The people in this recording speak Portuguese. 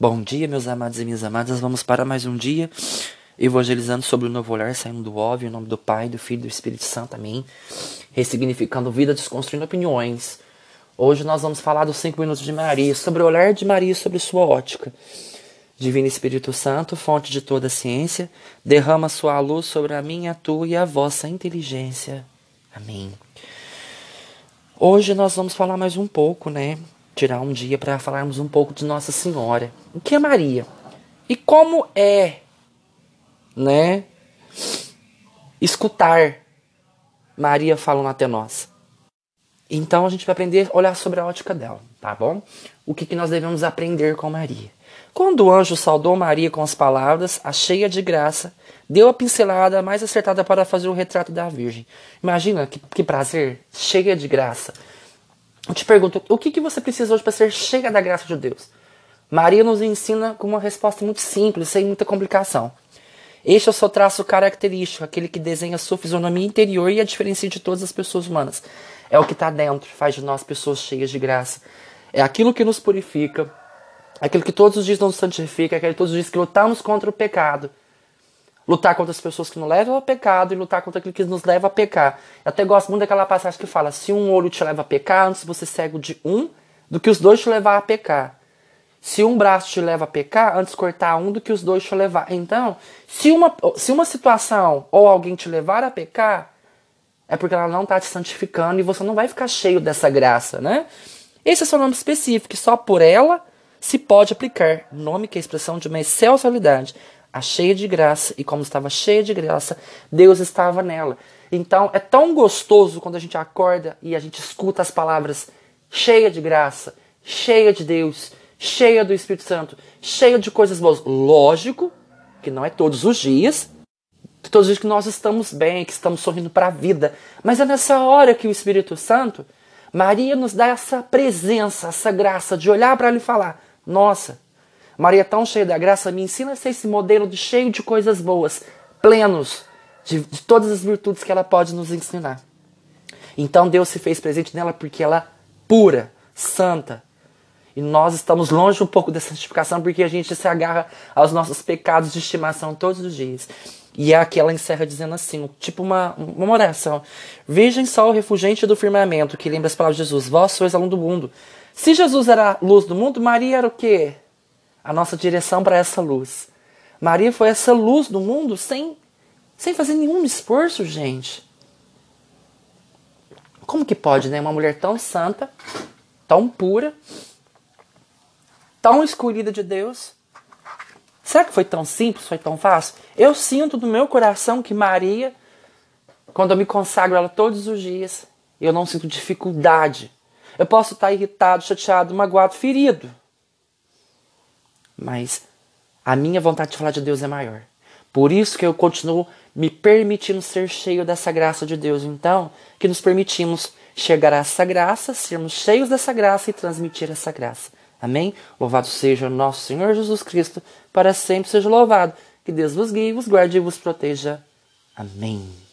Bom dia, meus amados e minhas amadas. Vamos para mais um dia evangelizando sobre o novo olhar, saindo do óbvio, em nome do Pai, do Filho e do Espírito Santo. Amém. Ressignificando vida, desconstruindo opiniões. Hoje nós vamos falar dos cinco minutos de Maria, sobre o olhar de Maria sobre sua ótica. Divino Espírito Santo, fonte de toda a ciência, derrama sua luz sobre a minha, a tua e a vossa inteligência. Amém. Hoje nós vamos falar mais um pouco, né, tirar um dia para falarmos um pouco de Nossa Senhora. O que é Maria? E como é, né, escutar Maria falando até nós? Então a gente vai aprender a olhar sobre a ótica dela, tá bom? O que, que nós devemos aprender com Maria? Quando o anjo saudou Maria com as palavras, a cheia de graça, deu a pincelada mais acertada para fazer o retrato da Virgem. Imagina que, que prazer, cheia de graça. Eu te pergunto, o que, que você precisa hoje para ser cheia da graça de Deus? Maria nos ensina com uma resposta muito simples, sem muita complicação. Este é o seu traço característico, aquele que desenha a sua fisionomia interior e a diferencia de todas as pessoas humanas. É o que está dentro, faz de nós pessoas cheias de graça. É aquilo que nos purifica, aquilo que todos os dias nos santifica, aquele todos os dias que lutamos contra o pecado lutar contra as pessoas que nos levam ao pecado e lutar contra aquilo que nos leva a pecar. Eu até gosto muito daquela passagem que fala: se um olho te leva a pecar, antes você cego de um, do que os dois te levar a pecar. Se um braço te leva a pecar, antes cortar um do que os dois te levar. Então, se uma, se uma situação ou alguém te levar a pecar, é porque ela não está te santificando e você não vai ficar cheio dessa graça, né? Esse é seu nome específico, que só por ela se pode aplicar. Nome que é a expressão de uma excelsalidade a cheia de graça, e como estava cheia de graça, Deus estava nela. Então é tão gostoso quando a gente acorda e a gente escuta as palavras cheia de graça, cheia de Deus, cheia do Espírito Santo, cheia de coisas boas. Lógico que não é todos os dias, todos os dias que nós estamos bem, que estamos sorrindo para a vida, mas é nessa hora que o Espírito Santo, Maria nos dá essa presença, essa graça de olhar para ele e falar: Nossa, Maria, tão cheia da graça, me ensina a ser esse modelo de cheio de coisas boas, plenos de, de todas as virtudes que ela pode nos ensinar. Então Deus se fez presente nela porque ela é pura, santa. E nós estamos longe um pouco dessa santificação porque a gente se agarra aos nossos pecados de estimação todos os dias. E é aqui ela encerra dizendo assim, tipo uma, uma oração. Virgem sol refugente do firmamento, que lembra as palavras de Jesus. Vós sois a luz do mundo. Se Jesus era a luz do mundo, Maria era o quê? A nossa direção para essa luz. Maria foi essa luz do mundo sem, sem fazer nenhum esforço, gente. Como que pode, né? Uma mulher tão santa, tão pura, tão escolhida de Deus. Será que foi tão simples, foi tão fácil? Eu sinto do meu coração que Maria, quando eu me consagro a ela todos os dias, eu não sinto dificuldade. Eu posso estar irritado, chateado, magoado, ferido mas a minha vontade de falar de Deus é maior. Por isso que eu continuo me permitindo ser cheio dessa graça de Deus. Então, que nos permitimos chegar a essa graça, sermos cheios dessa graça e transmitir essa graça. Amém? Louvado seja o nosso Senhor Jesus Cristo, para sempre seja louvado. Que Deus vos guie, vos guarde e vos proteja. Amém.